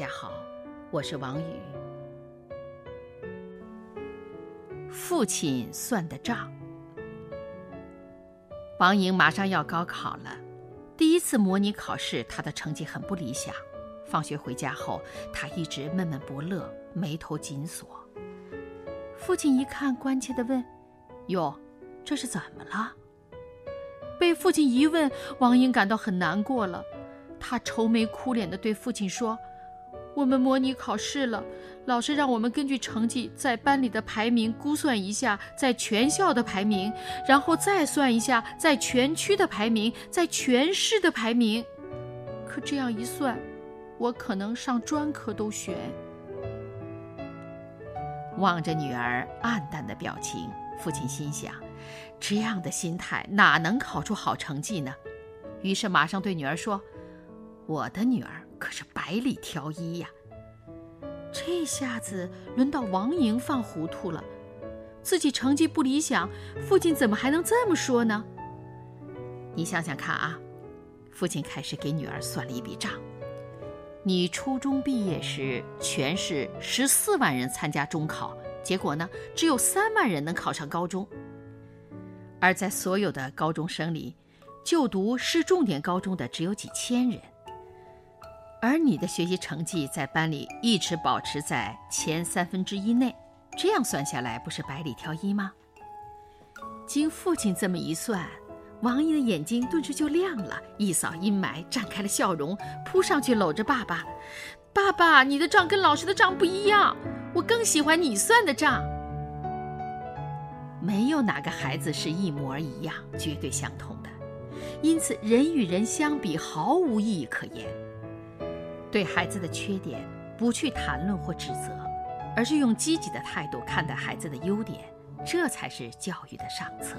大家好，我是王宇。父亲算的账。王莹马上要高考了，第一次模拟考试，她的成绩很不理想。放学回家后，她一直闷闷不乐，眉头紧锁。父亲一看，关切的问：“哟，这是怎么了？”被父亲一问，王英感到很难过了。她愁眉苦脸地对父亲说：“我们模拟考试了，老师让我们根据成绩在班里的排名估算一下在全校的排名，然后再算一下在全区的排名，在全市的排名。可这样一算，我可能上专科都悬。”望着女儿黯淡的表情，父亲心想：这样的心态哪能考出好成绩呢？于是马上对女儿说：“我的女儿可是百里挑一呀。”这下子轮到王莹犯糊涂了，自己成绩不理想，父亲怎么还能这么说呢？你想想看啊，父亲开始给女儿算了一笔账。你初中毕业时，全市十四万人参加中考，结果呢，只有三万人能考上高中。而在所有的高中生里，就读市重点高中的只有几千人。而你的学习成绩在班里一直保持在前三分之一内，这样算下来，不是百里挑一吗？经父亲这么一算。王姨的眼睛顿时就亮了，一扫阴霾，绽开了笑容，扑上去搂着爸爸：“爸爸，你的账跟老师的账不一样，我更喜欢你算的账。”没有哪个孩子是一模一样、绝对相同的，因此人与人相比毫无意义可言。对孩子的缺点不去谈论或指责，而是用积极的态度看待孩子的优点，这才是教育的上策。